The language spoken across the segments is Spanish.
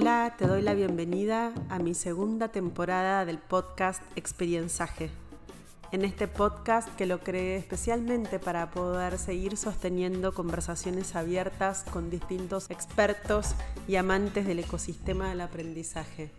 Hola, te doy la bienvenida a mi segunda temporada del podcast Experienzaje. En este podcast que lo creé especialmente para poder seguir sosteniendo conversaciones abiertas con distintos expertos y amantes del ecosistema del aprendizaje.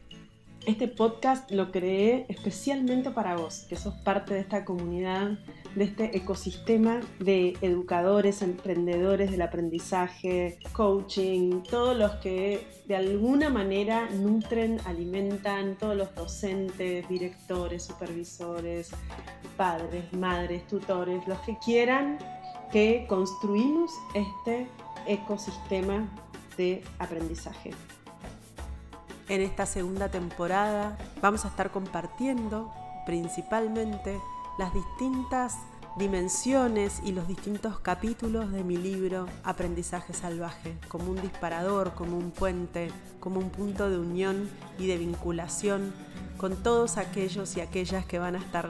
Este podcast lo creé especialmente para vos, que sos parte de esta comunidad, de este ecosistema de educadores, emprendedores del aprendizaje, coaching, todos los que de alguna manera nutren, alimentan, todos los docentes, directores, supervisores, padres, madres, tutores, los que quieran que construimos este ecosistema de aprendizaje. En esta segunda temporada vamos a estar compartiendo principalmente las distintas dimensiones y los distintos capítulos de mi libro Aprendizaje Salvaje, como un disparador, como un puente, como un punto de unión y de vinculación con todos aquellos y aquellas que van a estar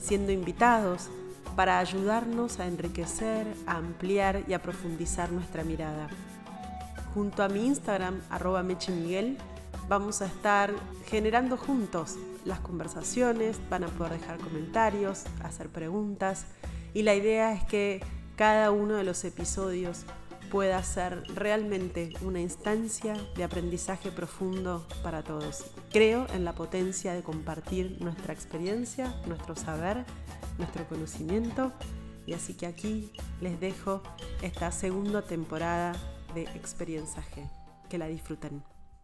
siendo invitados para ayudarnos a enriquecer, a ampliar y a profundizar nuestra mirada. Junto a mi Instagram, arroba mechemiguel, vamos a estar generando juntos las conversaciones, van a poder dejar comentarios, hacer preguntas y la idea es que cada uno de los episodios pueda ser realmente una instancia de aprendizaje profundo para todos. Creo en la potencia de compartir nuestra experiencia, nuestro saber, nuestro conocimiento y así que aquí les dejo esta segunda temporada de Experiencia G. Que la disfruten.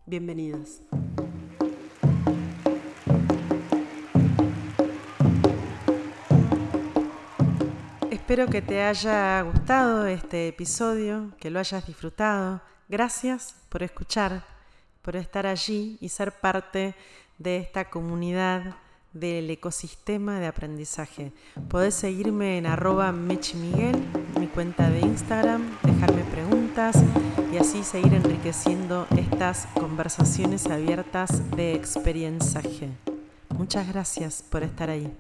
Bienvenidos. Espero que te haya gustado este episodio, que lo hayas disfrutado. Gracias por escuchar, por estar allí y ser parte de esta comunidad del ecosistema de aprendizaje. Podés seguirme en arroba mechimiguel, mi cuenta de Instagram, dejarme preguntas y así seguir enriqueciendo estas conversaciones abiertas de experienciaje. Muchas gracias por estar ahí.